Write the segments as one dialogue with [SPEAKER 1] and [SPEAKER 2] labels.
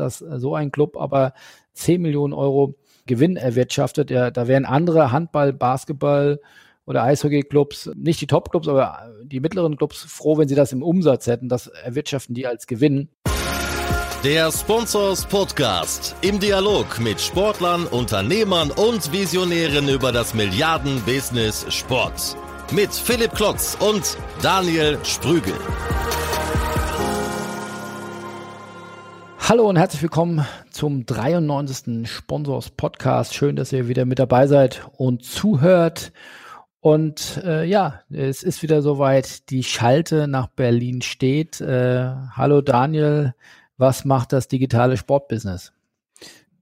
[SPEAKER 1] dass so ein Club aber 10 Millionen Euro Gewinn erwirtschaftet. Ja, da wären andere Handball, Basketball oder Eishockey-Clubs, nicht die Top-Clubs, aber die mittleren Clubs froh, wenn sie das im Umsatz hätten. Das erwirtschaften die als Gewinn.
[SPEAKER 2] Der Sponsors Podcast im Dialog mit Sportlern, Unternehmern und Visionären über das Milliarden-Business Sport. Mit Philipp Klotz und Daniel Sprügel.
[SPEAKER 1] Hallo und herzlich willkommen zum 93. Sponsors Podcast. Schön, dass ihr wieder mit dabei seid und zuhört. Und äh, ja, es ist wieder soweit. Die Schalte nach Berlin steht. Äh, hallo Daniel, was macht das digitale Sportbusiness?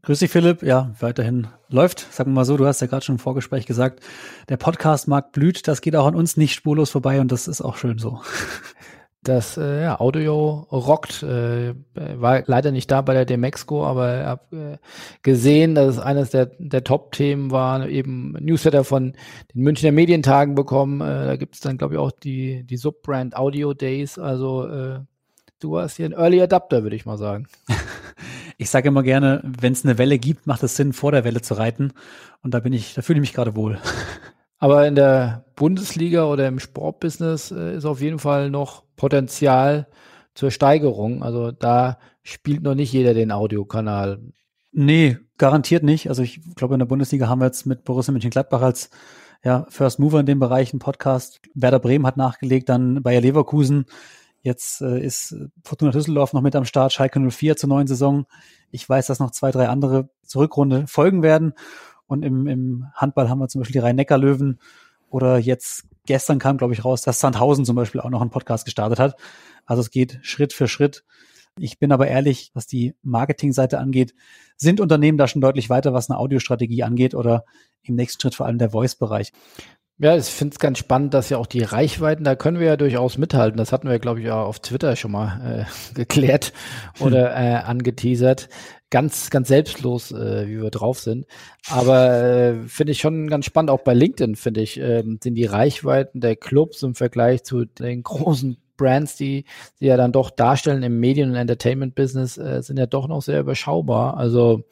[SPEAKER 3] Grüß dich, Philipp. Ja, weiterhin läuft. Sagen wir mal so, du hast ja gerade schon im Vorgespräch gesagt, der Podcast-Markt blüht. Das geht auch an uns nicht spurlos vorbei und das ist auch schön so.
[SPEAKER 1] Das äh, ja, Audio rockt. Äh, war leider nicht da bei der Demexco, aber ich habe äh, gesehen, dass es eines der, der Top-Themen war, eben Newsletter von den Münchner Medientagen bekommen. Äh, da gibt es dann, glaube ich, auch die, die Subbrand Audio Days. Also äh, du warst hier ein Early Adapter, würde ich mal sagen.
[SPEAKER 3] Ich sage immer gerne, wenn es eine Welle gibt, macht es Sinn, vor der Welle zu reiten. Und da bin ich, da fühle ich mich gerade wohl.
[SPEAKER 1] Aber in der Bundesliga oder im Sportbusiness äh, ist auf jeden Fall noch Potenzial zur Steigerung. Also da spielt noch nicht jeder den Audiokanal.
[SPEAKER 3] Nee, garantiert nicht. Also ich glaube, in der Bundesliga haben wir jetzt mit Borussia Mönchengladbach als ja, First Mover in dem Bereich einen Podcast. Werder Bremen hat nachgelegt, dann Bayer Leverkusen. Jetzt äh, ist Fortuna Düsseldorf noch mit am Start, Schalke 04 zur neuen Saison. Ich weiß, dass noch zwei, drei andere zur Rückrunde folgen werden. Und im, im Handball haben wir zum Beispiel die Rhein-Neckar-Löwen oder jetzt gestern kam, glaube ich, raus, dass Sandhausen zum Beispiel auch noch einen Podcast gestartet hat. Also es geht Schritt für Schritt. Ich bin aber ehrlich, was die Marketingseite angeht, sind Unternehmen da schon deutlich weiter, was eine Audiostrategie angeht oder im nächsten Schritt vor allem der Voice-Bereich.
[SPEAKER 1] Ja, ich finde es ganz spannend, dass ja auch die Reichweiten, da können wir ja durchaus mithalten. Das hatten wir, glaube ich, auch auf Twitter schon mal äh, geklärt oder äh, angeteasert. Ganz, ganz selbstlos, äh, wie wir drauf sind. Aber äh, finde ich schon ganz spannend, auch bei LinkedIn, finde ich, äh, sind die Reichweiten der Clubs im Vergleich zu den großen Brands, die sie ja dann doch darstellen im Medien- und Entertainment-Business, äh, sind ja doch noch sehr überschaubar. Also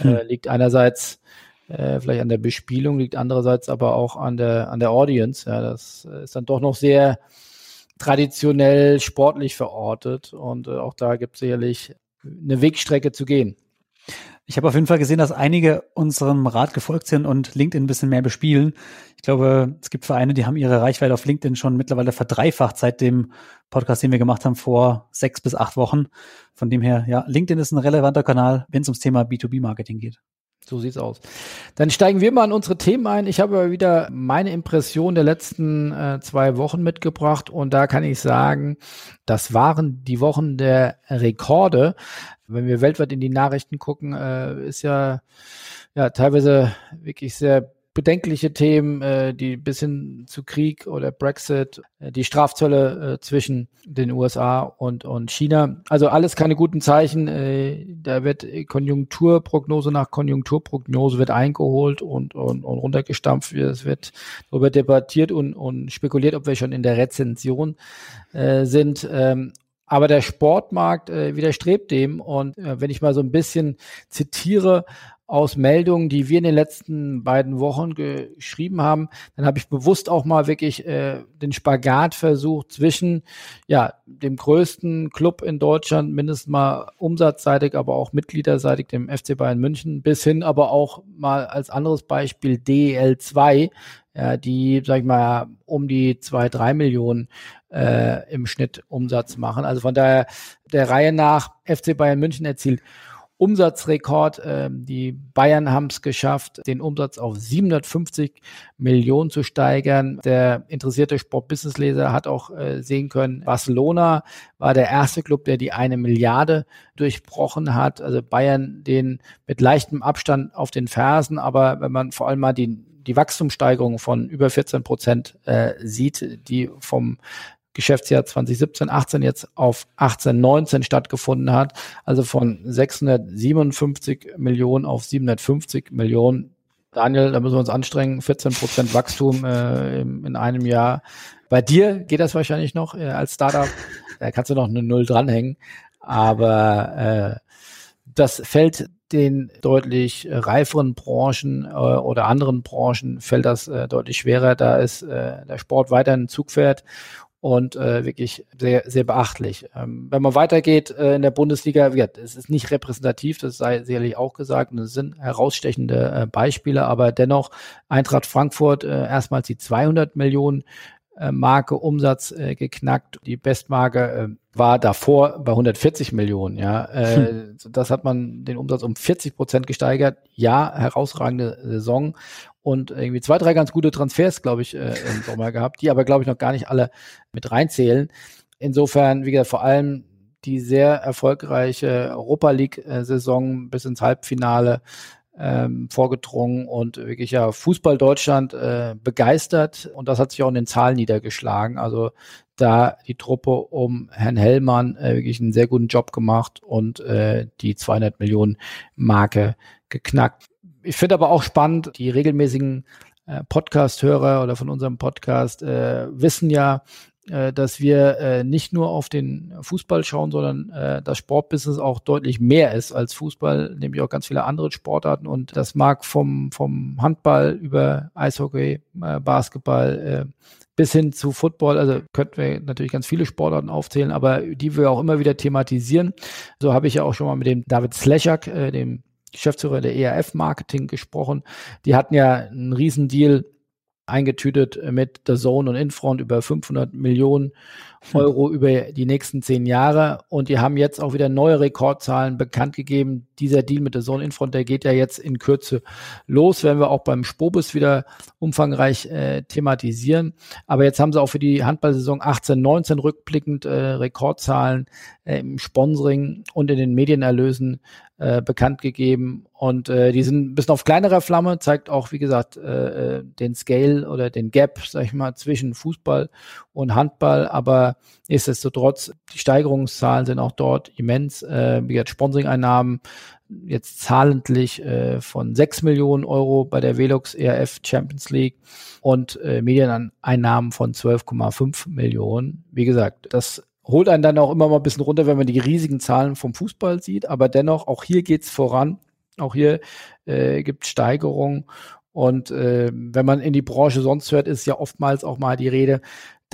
[SPEAKER 1] äh, hm. liegt einerseits äh, vielleicht an der Bespielung, liegt andererseits aber auch an der, an der Audience. Ja, das ist dann doch noch sehr traditionell sportlich verortet und äh, auch da gibt es sicherlich eine Wegstrecke zu gehen.
[SPEAKER 3] Ich habe auf jeden Fall gesehen, dass einige unserem Rat gefolgt sind und LinkedIn ein bisschen mehr bespielen. Ich glaube, es gibt Vereine, die haben ihre Reichweite auf LinkedIn schon mittlerweile verdreifacht seit dem Podcast, den wir gemacht haben vor sechs bis acht Wochen. Von dem her, ja, LinkedIn ist ein relevanter Kanal, wenn es ums Thema B2B-Marketing geht.
[SPEAKER 1] So sieht's aus. Dann steigen wir mal in unsere Themen ein. Ich habe wieder meine Impression der letzten äh, zwei Wochen mitgebracht und da kann ich sagen, das waren die Wochen der Rekorde. Wenn wir weltweit in die Nachrichten gucken, äh, ist ja ja teilweise wirklich sehr bedenkliche Themen, äh, die bis hin zu Krieg oder Brexit, äh, die Strafzölle äh, zwischen den USA und, und China. Also alles keine guten Zeichen. Äh, da wird Konjunkturprognose nach Konjunkturprognose wird eingeholt und, und, und runtergestampft. Es wird darüber debattiert und, und spekuliert, ob wir schon in der Rezension äh, sind. Ähm, aber der Sportmarkt äh, widerstrebt dem. Und äh, wenn ich mal so ein bisschen zitiere aus Meldungen, die wir in den letzten beiden Wochen geschrieben haben, dann habe ich bewusst auch mal wirklich äh, den Spagat versucht zwischen ja dem größten Club in Deutschland, mindestens mal umsatzseitig, aber auch mitgliederseitig, dem FC Bayern München, bis hin aber auch mal als anderes Beispiel DEL 2, ja, die, sag ich mal, um die zwei, drei Millionen äh, im Schnitt Umsatz machen. Also von daher der Reihe nach FC Bayern München erzielt Umsatzrekord. Ähm, die Bayern haben es geschafft, den Umsatz auf 750 Millionen zu steigern. Der interessierte Sport-Business-Leser hat auch äh, sehen können, Barcelona war der erste Club, der die eine Milliarde durchbrochen hat. Also Bayern den mit leichtem Abstand auf den Fersen. Aber wenn man vor allem mal die die Wachstumssteigerung von über 14 Prozent äh, sieht, die vom Geschäftsjahr 2017, 18 jetzt auf 18, 19 stattgefunden hat. Also von 657 Millionen auf 750 Millionen. Daniel, da müssen wir uns anstrengen. 14 Prozent Wachstum äh, in einem Jahr. Bei dir geht das wahrscheinlich noch äh, als Startup. Da kannst du noch eine Null dranhängen. Aber äh, Das fällt den deutlich reiferen Branchen äh, oder anderen Branchen fällt das äh, deutlich schwerer. Da ist äh, der Sport weiter ein Zugpferd und äh, wirklich sehr, sehr beachtlich. Ähm, wenn man weitergeht äh, in der Bundesliga, ja, es ist nicht repräsentativ, das sei sicherlich auch gesagt, und es sind herausstechende äh, Beispiele, aber dennoch Eintracht Frankfurt äh, erstmals die 200 Millionen äh, Marke Umsatz äh, geknackt. Die Bestmarke äh, war davor bei 140 Millionen. Ja, äh, hm. das hat man den Umsatz um 40 Prozent gesteigert. Ja, herausragende Saison und irgendwie zwei, drei ganz gute Transfers, glaube ich, äh, im Sommer gehabt, die aber glaube ich noch gar nicht alle mit reinzählen. Insofern, wie gesagt, vor allem die sehr erfolgreiche Europa League-Saison bis ins Halbfinale ähm, vorgedrungen und wirklich ja Fußball Deutschland äh, begeistert und das hat sich auch in den Zahlen niedergeschlagen. Also da die Truppe um Herrn Hellmann äh, wirklich einen sehr guten Job gemacht und äh, die 200 Millionen Marke geknackt. Ich finde aber auch spannend, die regelmäßigen äh, Podcast-Hörer oder von unserem Podcast äh, wissen ja, äh, dass wir äh, nicht nur auf den Fußball schauen, sondern äh, das Sportbusiness auch deutlich mehr ist als Fußball, nämlich auch ganz viele andere Sportarten. Und das mag vom, vom Handball über Eishockey, Basketball bis hin zu Football, also könnten wir natürlich ganz viele Sportarten aufzählen, aber die wir auch immer wieder thematisieren. So habe ich ja auch schon mal mit dem David Slechak, dem Geschäftsführer der ERF Marketing gesprochen. Die hatten ja einen Riesendeal eingetütet mit der Zone und Infront über 500 Millionen hm. Euro über die nächsten zehn Jahre. Und die haben jetzt auch wieder neue Rekordzahlen bekannt gegeben. Dieser Deal mit der Zone Infront, der geht ja jetzt in Kürze los, werden wir auch beim Spobus wieder umfangreich äh, thematisieren. Aber jetzt haben sie auch für die Handballsaison 18, 19 rückblickend äh, Rekordzahlen im Sponsoring und in den Medienerlösen äh, bekannt gegeben. Und äh, die sind ein bisschen auf kleinerer Flamme, zeigt auch, wie gesagt, äh, äh, den Scale oder den Gap, sag ich mal, zwischen Fußball und Handball. Aber nichtsdestotrotz, die Steigerungszahlen sind auch dort immens. Äh, wie gesagt, Sponsoring-Einnahmen jetzt zahlendlich äh, von 6 Millionen Euro bei der Velux ERF Champions League und äh, Medieneinnahmen von 12,5 Millionen. Wie gesagt, das holt einen dann auch immer mal ein bisschen runter, wenn man die riesigen Zahlen vom Fußball sieht. Aber dennoch, auch hier geht's voran. Auch hier äh, gibt Steigerungen. Und äh, wenn man in die Branche sonst hört, ist ja oftmals auch mal die Rede,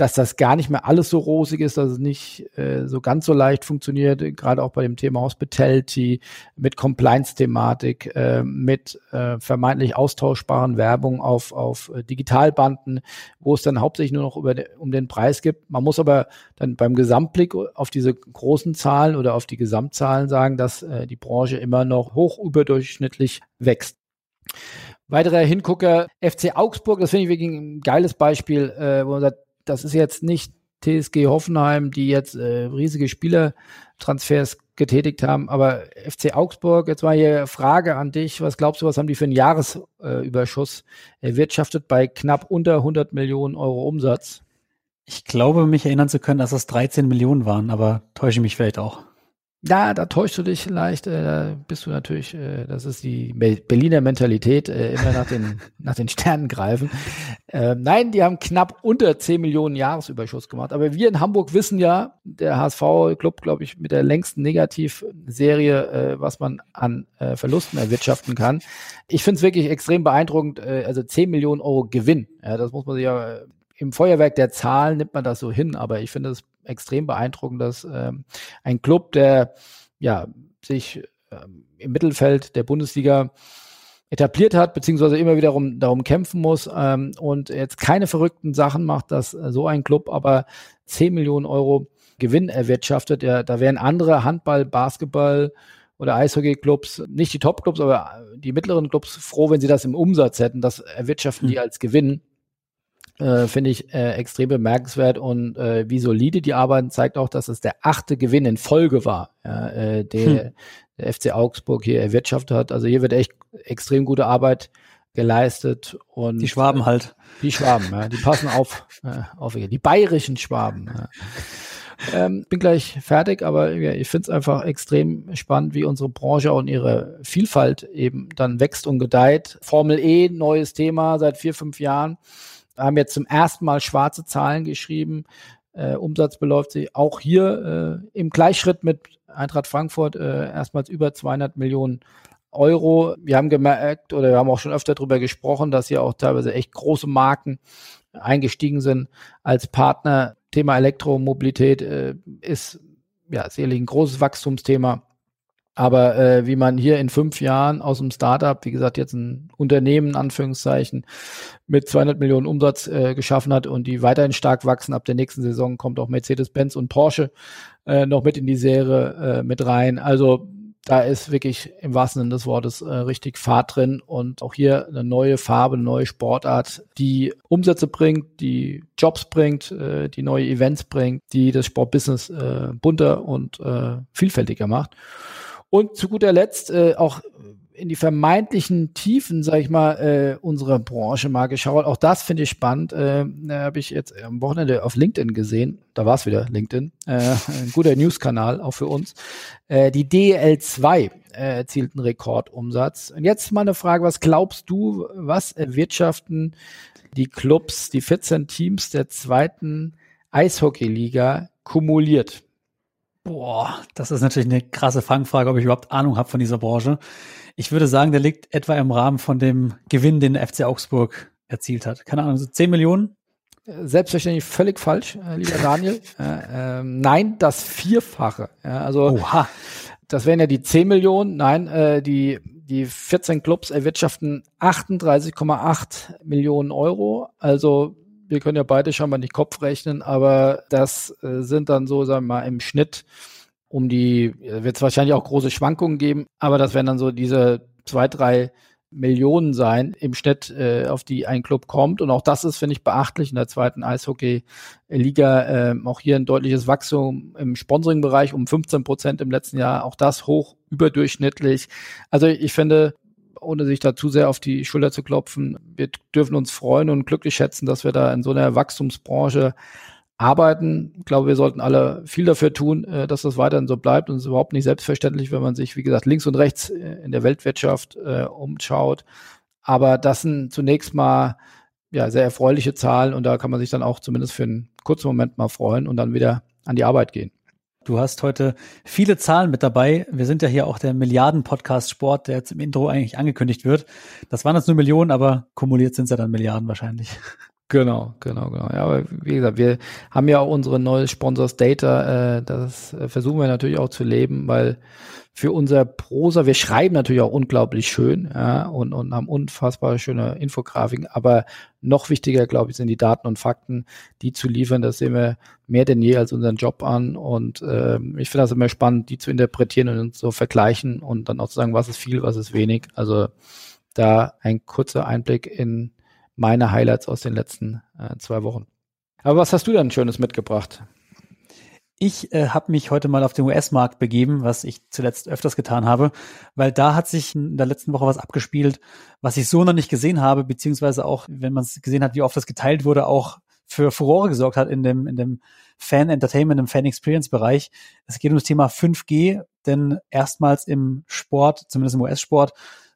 [SPEAKER 1] dass das gar nicht mehr alles so rosig ist, dass es nicht äh, so ganz so leicht funktioniert, gerade auch bei dem Thema Hospitality, mit Compliance-Thematik, äh, mit äh, vermeintlich austauschbaren Werbung auf, auf äh, Digitalbanden, wo es dann hauptsächlich nur noch über um den Preis gibt. Man muss aber dann beim Gesamtblick auf diese großen Zahlen oder auf die Gesamtzahlen sagen, dass äh, die Branche immer noch hoch überdurchschnittlich wächst. Weiterer Hingucker, FC Augsburg, das finde ich wirklich ein geiles Beispiel, äh, wo man sagt, das ist jetzt nicht TSG Hoffenheim, die jetzt äh, riesige Spielertransfers getätigt haben, aber FC Augsburg, jetzt mal hier Frage an dich, was glaubst du, was haben die für einen Jahresüberschuss äh, erwirtschaftet bei knapp unter 100 Millionen Euro Umsatz?
[SPEAKER 3] Ich glaube, mich erinnern zu können, dass das 13 Millionen waren, aber täusche mich vielleicht auch.
[SPEAKER 1] Ja, da täuschst du dich vielleicht, äh, da bist du natürlich, äh, das ist die Berliner Mentalität, äh, immer nach den, nach den Sternen greifen. Äh, nein, die haben knapp unter 10 Millionen Jahresüberschuss gemacht. Aber wir in Hamburg wissen ja, der HSV-Club, glaube ich, mit der längsten Negativserie, äh, was man an äh, Verlusten erwirtschaften kann. Ich finde es wirklich extrem beeindruckend, äh, also 10 Millionen Euro Gewinn. Ja, das muss man sich ja im Feuerwerk der Zahlen nimmt man das so hin, aber ich finde es extrem beeindruckend, dass ähm, ein Club, der ja sich ähm, im Mittelfeld der Bundesliga etabliert hat, beziehungsweise immer wiederum darum kämpfen muss ähm, und jetzt keine verrückten Sachen macht, dass äh, so ein Club aber 10 Millionen Euro Gewinn erwirtschaftet. Ja, da wären andere Handball, Basketball oder Eishockey-Clubs, nicht die Top-Clubs, aber die mittleren Clubs froh, wenn sie das im Umsatz hätten. Das erwirtschaften mhm. die als Gewinn äh, finde ich äh, extrem bemerkenswert und äh, wie solide die arbeiten, zeigt auch, dass es der achte Gewinn in Folge war, ja, äh, der, hm. der FC Augsburg hier erwirtschaftet hat. Also hier wird echt extrem gute Arbeit geleistet und
[SPEAKER 3] die Schwaben halt.
[SPEAKER 1] Die Schwaben, ja, die passen auf, äh, auf die bayerischen Schwaben. Ja. Ähm, bin gleich fertig, aber ja, ich finde es einfach extrem spannend, wie unsere Branche und ihre Vielfalt eben dann wächst und gedeiht. Formel E, neues Thema seit vier, fünf Jahren haben jetzt zum ersten Mal schwarze Zahlen geschrieben. Äh, Umsatz beläuft sich auch hier äh, im Gleichschritt mit Eintracht Frankfurt äh, erstmals über 200 Millionen Euro. Wir haben gemerkt oder wir haben auch schon öfter darüber gesprochen, dass hier auch teilweise echt große Marken eingestiegen sind als Partner. Thema Elektromobilität äh, ist ja sicherlich ein großes Wachstumsthema. Aber äh, wie man hier in fünf Jahren aus dem Startup, wie gesagt, jetzt ein Unternehmen, Anführungszeichen, mit 200 Millionen Umsatz äh, geschaffen hat und die weiterhin stark wachsen, ab der nächsten Saison kommt auch Mercedes-Benz und Porsche äh, noch mit in die Serie äh, mit rein. Also da ist wirklich im wahrsten Sinne des Wortes äh, richtig Fahrt drin und auch hier eine neue Farbe, eine neue Sportart, die Umsätze bringt, die Jobs bringt, äh, die neue Events bringt, die das Sportbusiness äh, bunter und äh, vielfältiger macht. Und zu guter Letzt äh, auch in die vermeintlichen Tiefen, sag ich mal, äh, unserer Branche mal geschaut. Auch das finde ich spannend. Äh, habe ich jetzt am Wochenende auf LinkedIn gesehen. Da war es wieder LinkedIn. Äh, ein guter News-Kanal auch für uns. Äh, die DL2 äh, erzielt einen Rekordumsatz. Und jetzt mal eine Frage, was glaubst du, was erwirtschaften die Clubs, die 14 Teams der zweiten Eishockey-Liga kumuliert?
[SPEAKER 3] Boah, das ist natürlich eine krasse Fangfrage, ob ich überhaupt Ahnung habe von dieser Branche. Ich würde sagen, der liegt etwa im Rahmen von dem Gewinn, den der FC Augsburg erzielt hat. Keine Ahnung, so 10 Millionen?
[SPEAKER 1] Selbstverständlich völlig falsch, äh, lieber Daniel. äh, äh, nein, das Vierfache. Ja, also Oha. das wären ja die 10 Millionen. Nein, äh, die, die 14 Clubs erwirtschaften 38,8 Millionen Euro. Also wir können ja beide schon mal nicht Kopf rechnen, aber das äh, sind dann so, sagen wir mal, im Schnitt um die, wird es wahrscheinlich auch große Schwankungen geben, aber das werden dann so diese zwei, drei Millionen sein im Schnitt, äh, auf die ein Club kommt. Und auch das ist, finde ich, beachtlich in der zweiten Eishockey-Liga. Äh, auch hier ein deutliches Wachstum im Sponsoring-Bereich um 15 Prozent im letzten Jahr. Auch das hoch überdurchschnittlich. Also ich finde, ohne sich da zu sehr auf die Schulter zu klopfen. Wir dürfen uns freuen und glücklich schätzen, dass wir da in so einer Wachstumsbranche arbeiten. Ich glaube, wir sollten alle viel dafür tun, äh, dass das weiterhin so bleibt. Und es ist überhaupt nicht selbstverständlich, wenn man sich, wie gesagt, links und rechts äh, in der Weltwirtschaft äh, umschaut. Aber das sind zunächst mal ja, sehr erfreuliche Zahlen und da kann man sich dann auch zumindest für einen kurzen Moment mal freuen und dann wieder an die Arbeit gehen.
[SPEAKER 3] Du hast heute viele Zahlen mit dabei. Wir sind ja hier auch der Milliarden-Podcast Sport, der jetzt im Intro eigentlich angekündigt wird. Das waren jetzt nur Millionen, aber kumuliert sind es ja dann Milliarden wahrscheinlich.
[SPEAKER 1] Genau, genau, genau. Ja, aber wie gesagt, wir haben ja auch unsere neue Sponsors Data. Äh, das äh, versuchen wir natürlich auch zu leben, weil für unser Prosa, wir schreiben natürlich auch unglaublich schön ja, und, und haben unfassbar schöne Infografiken, aber noch wichtiger, glaube ich, sind die Daten und Fakten, die zu liefern. Das sehen wir mehr denn je als unseren Job an und äh, ich finde das immer spannend, die zu interpretieren und zu vergleichen und dann auch zu sagen, was ist viel, was ist wenig. Also da ein kurzer Einblick in meine Highlights aus den letzten äh, zwei Wochen. Aber was hast du denn Schönes mitgebracht?
[SPEAKER 3] Ich äh, habe mich heute mal auf den US-Markt begeben, was ich zuletzt öfters getan habe, weil da hat sich in der letzten Woche was abgespielt, was ich so noch nicht gesehen habe, beziehungsweise auch, wenn man es gesehen hat, wie oft das geteilt wurde, auch für Furore gesorgt hat in dem, in dem Fan-Entertainment, im Fan-Experience-Bereich. Es geht um das Thema 5G, denn erstmals im Sport, zumindest im US-Sport,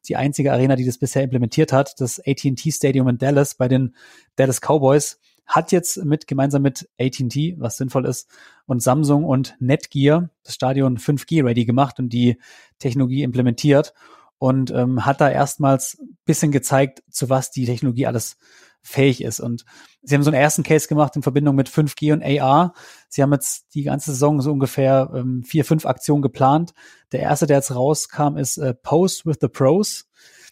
[SPEAKER 3] die einzige Arena, die das bisher implementiert hat. Das AT&T Stadium in Dallas bei den Dallas Cowboys hat jetzt mit gemeinsam mit AT&T, was sinnvoll ist, und Samsung und Netgear das Stadion 5G ready gemacht und die Technologie implementiert und ähm, hat da erstmals bisschen gezeigt, zu was die Technologie alles fähig ist. Und sie haben so einen ersten Case gemacht in Verbindung mit 5G und AR. Sie haben jetzt die ganze Saison so ungefähr ähm, vier, fünf Aktionen geplant. Der erste, der jetzt rauskam, ist äh, Post with the Pros.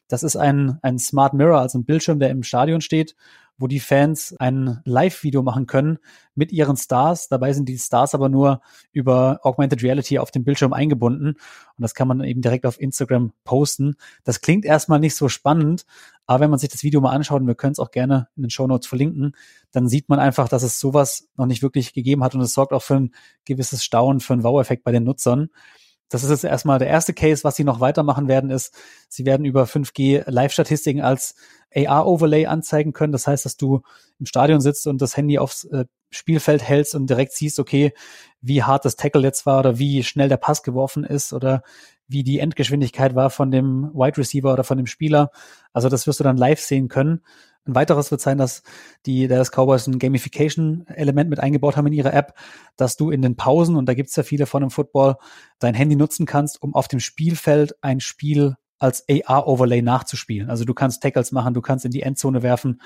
[SPEAKER 3] Das ist ein, ein Smart Mirror, also ein Bildschirm, der im Stadion steht, wo die Fans ein Live-Video machen können mit ihren Stars. Dabei sind die Stars aber nur über Augmented Reality auf dem Bildschirm eingebunden. Und das kann man eben direkt auf Instagram posten. Das klingt erstmal nicht so spannend, aber wenn man sich das Video mal anschaut, und wir können es auch gerne in den Show Notes verlinken, dann sieht man einfach, dass es sowas noch nicht wirklich gegeben hat und es sorgt auch für ein gewisses Staunen, für einen Wow-Effekt bei den Nutzern. Das ist jetzt erstmal der erste Case. Was sie noch weitermachen werden, ist, sie werden über 5G Live-Statistiken als AR-Overlay anzeigen können. Das heißt, dass du im Stadion sitzt und das Handy aufs äh, Spielfeld hältst und direkt siehst, okay, wie hart das Tackle jetzt war oder wie schnell der Pass geworfen ist oder wie die Endgeschwindigkeit war von dem Wide Receiver oder von dem Spieler. Also das wirst du dann live sehen können. Ein weiteres wird sein, dass die Dallas Cowboys ein Gamification-Element mit eingebaut haben in ihre App, dass du in den Pausen, und da gibt's ja viele von im Football, dein Handy nutzen kannst, um auf dem Spielfeld ein Spiel als AR-Overlay nachzuspielen. Also du kannst Tackles machen, du kannst in die Endzone werfen.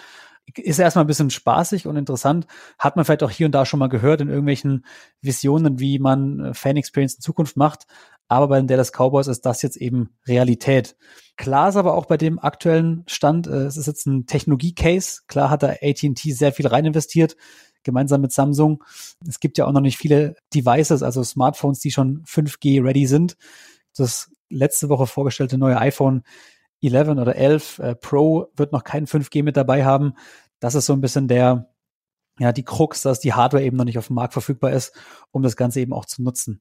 [SPEAKER 3] Ist erstmal ein bisschen spaßig und interessant. Hat man vielleicht auch hier und da schon mal gehört in irgendwelchen Visionen, wie man Fan-Experience in Zukunft macht. Aber bei den Dallas Cowboys ist das jetzt eben Realität. Klar ist aber auch bei dem aktuellen Stand, äh, es ist jetzt ein Technologie-Case. Klar hat da AT&T sehr viel rein investiert, gemeinsam mit Samsung. Es gibt ja auch noch nicht viele Devices, also Smartphones, die schon 5G ready sind. Das letzte Woche vorgestellte neue iPhone 11 oder 11 äh, Pro wird noch kein 5G mit dabei haben. Das ist so ein bisschen der, ja, die Krux, dass die Hardware eben noch nicht auf dem Markt verfügbar ist, um das Ganze eben auch zu nutzen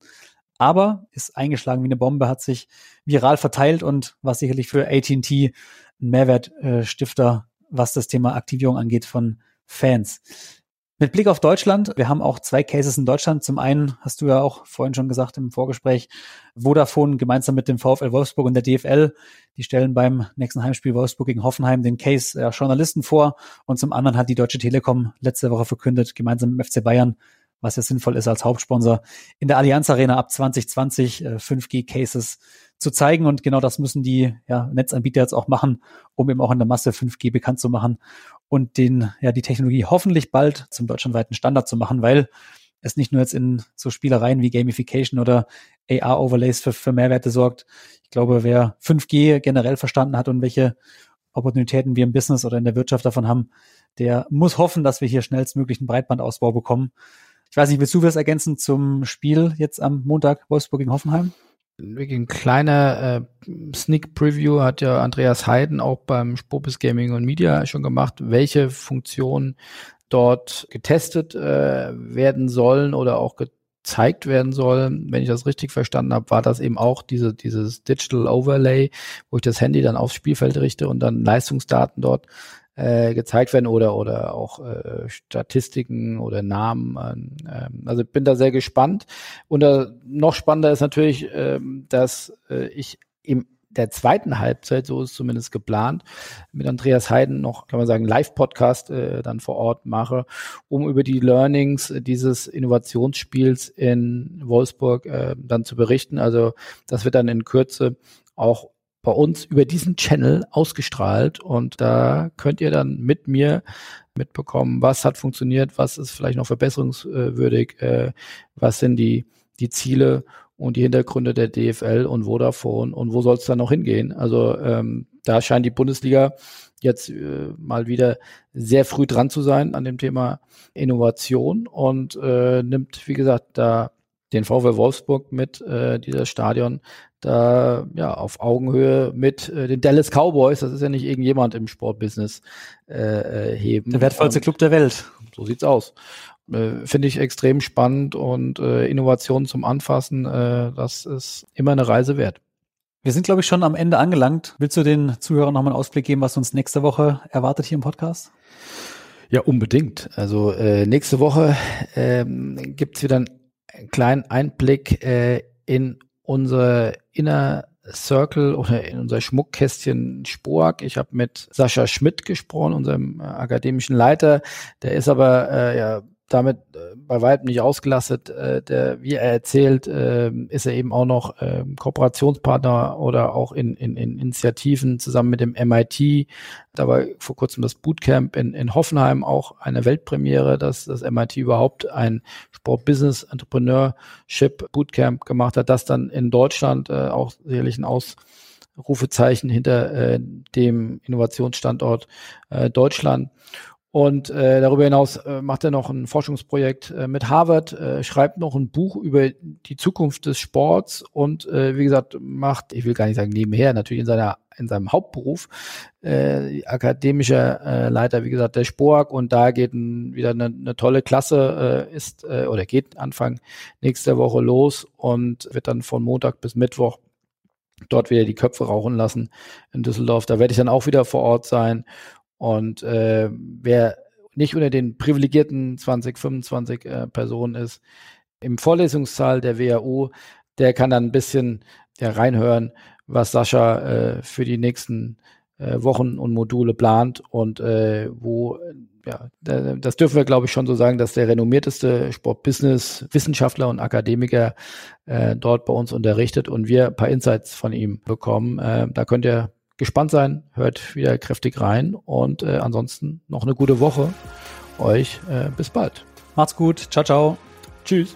[SPEAKER 3] aber ist eingeschlagen wie eine Bombe, hat sich viral verteilt und war sicherlich für AT&T ein Mehrwertstifter, was das Thema Aktivierung angeht von Fans. Mit Blick auf Deutschland, wir haben auch zwei Cases in Deutschland. Zum einen hast du ja auch vorhin schon gesagt im Vorgespräch, Vodafone gemeinsam mit dem VfL Wolfsburg und der DFL, die stellen beim nächsten Heimspiel Wolfsburg gegen Hoffenheim den Case ja, Journalisten vor. Und zum anderen hat die Deutsche Telekom letzte Woche verkündet, gemeinsam mit dem FC Bayern was ja sinnvoll ist als Hauptsponsor, in der Allianz Arena ab 2020 äh, 5G-Cases zu zeigen. Und genau das müssen die ja, Netzanbieter jetzt auch machen, um eben auch in der Masse 5G bekannt zu machen und den, ja, die Technologie hoffentlich bald zum deutschlandweiten Standard zu machen, weil es nicht nur jetzt in so Spielereien wie Gamification oder AR-Overlays für, für Mehrwerte sorgt. Ich glaube, wer 5G generell verstanden hat und welche Opportunitäten wir im Business oder in der Wirtschaft davon haben, der muss hoffen, dass wir hier schnellstmöglichen Breitbandausbau bekommen. Ich weiß nicht, willst du was ergänzen zum Spiel jetzt am Montag Wolfsburg gegen Hoffenheim?
[SPEAKER 1] Wirklich ein kleiner äh, Sneak Preview hat ja Andreas Heiden auch beim Spopis Gaming und Media schon gemacht, welche Funktionen dort getestet äh, werden sollen oder auch gezeigt werden sollen. Wenn ich das richtig verstanden habe, war das eben auch diese, dieses Digital Overlay, wo ich das Handy dann aufs Spielfeld richte und dann Leistungsdaten dort äh, gezeigt werden oder oder auch äh, Statistiken oder Namen. Äh, also ich bin da sehr gespannt. Und äh, noch spannender ist natürlich, äh, dass äh, ich im der zweiten Halbzeit, so ist zumindest geplant, mit Andreas Heiden noch, kann man sagen, Live-Podcast äh, dann vor Ort mache, um über die Learnings dieses Innovationsspiels in Wolfsburg äh, dann zu berichten. Also das wird dann in Kürze auch bei uns über diesen Channel ausgestrahlt und da könnt ihr dann mit mir mitbekommen, was hat funktioniert, was ist vielleicht noch verbesserungswürdig, äh, was sind die, die Ziele und die Hintergründe der DFL und Vodafone und wo soll es dann noch hingehen. Also ähm, da scheint die Bundesliga jetzt äh, mal wieder sehr früh dran zu sein an dem Thema Innovation und äh, nimmt, wie gesagt, da den VW Wolfsburg mit, äh, dieser Stadion, da ja auf Augenhöhe mit äh, den Dallas Cowboys, das ist ja nicht irgendjemand im Sportbusiness, äh, äh heben.
[SPEAKER 3] Der wertvollste und Club der Welt.
[SPEAKER 1] So sieht's aus. Äh, Finde ich extrem spannend und äh, Innovationen zum Anfassen, äh, das ist immer eine Reise wert.
[SPEAKER 3] Wir sind, glaube ich, schon am Ende angelangt. Willst du den Zuhörern nochmal einen Ausblick geben, was uns nächste Woche erwartet hier im Podcast?
[SPEAKER 1] Ja, unbedingt. Also äh, nächste Woche ähm, gibt wieder einen kleinen Einblick äh, in unser Inner Circle oder in unser Schmuckkästchen Spork. Ich habe mit Sascha Schmidt gesprochen, unserem äh, akademischen Leiter. Der ist aber äh, ja damit äh, bei weitem nicht ausgelastet. Äh, der, wie er erzählt, äh, ist er eben auch noch äh, Kooperationspartner oder auch in, in, in Initiativen zusammen mit dem MIT. Da war vor kurzem das Bootcamp in, in Hoffenheim auch eine Weltpremiere, dass das MIT überhaupt ein Sport Business Entrepreneurship Bootcamp gemacht hat, das dann in Deutschland äh, auch sicherlich ein Ausrufezeichen hinter äh, dem Innovationsstandort äh, Deutschland. Und äh, darüber hinaus äh, macht er noch ein Forschungsprojekt äh, mit Harvard, äh, schreibt noch ein Buch über die Zukunft des Sports und äh, wie gesagt macht, ich will gar nicht sagen nebenher, natürlich in seiner in seinem Hauptberuf äh, akademischer Leiter, wie gesagt, der Spork und da geht ein, wieder eine, eine tolle Klasse ist oder geht Anfang nächster Woche los und wird dann von Montag bis Mittwoch dort wieder die Köpfe rauchen lassen in Düsseldorf. Da werde ich dann auch wieder vor Ort sein und äh, wer nicht unter den privilegierten 20, 25 äh, Personen ist, im Vorlesungssaal der WAU, der kann dann ein bisschen ja, reinhören, was Sascha äh, für die nächsten äh, Wochen und Module plant und äh, wo ja, das dürfen wir, glaube ich, schon so sagen, dass der renommierteste Sportbusiness-Wissenschaftler und Akademiker äh, dort bei uns unterrichtet und wir ein paar Insights von ihm bekommen. Äh, da könnt ihr gespannt sein, hört wieder kräftig rein und äh, ansonsten noch eine gute Woche euch. Äh, bis bald.
[SPEAKER 3] Macht's gut. Ciao, ciao. Tschüss.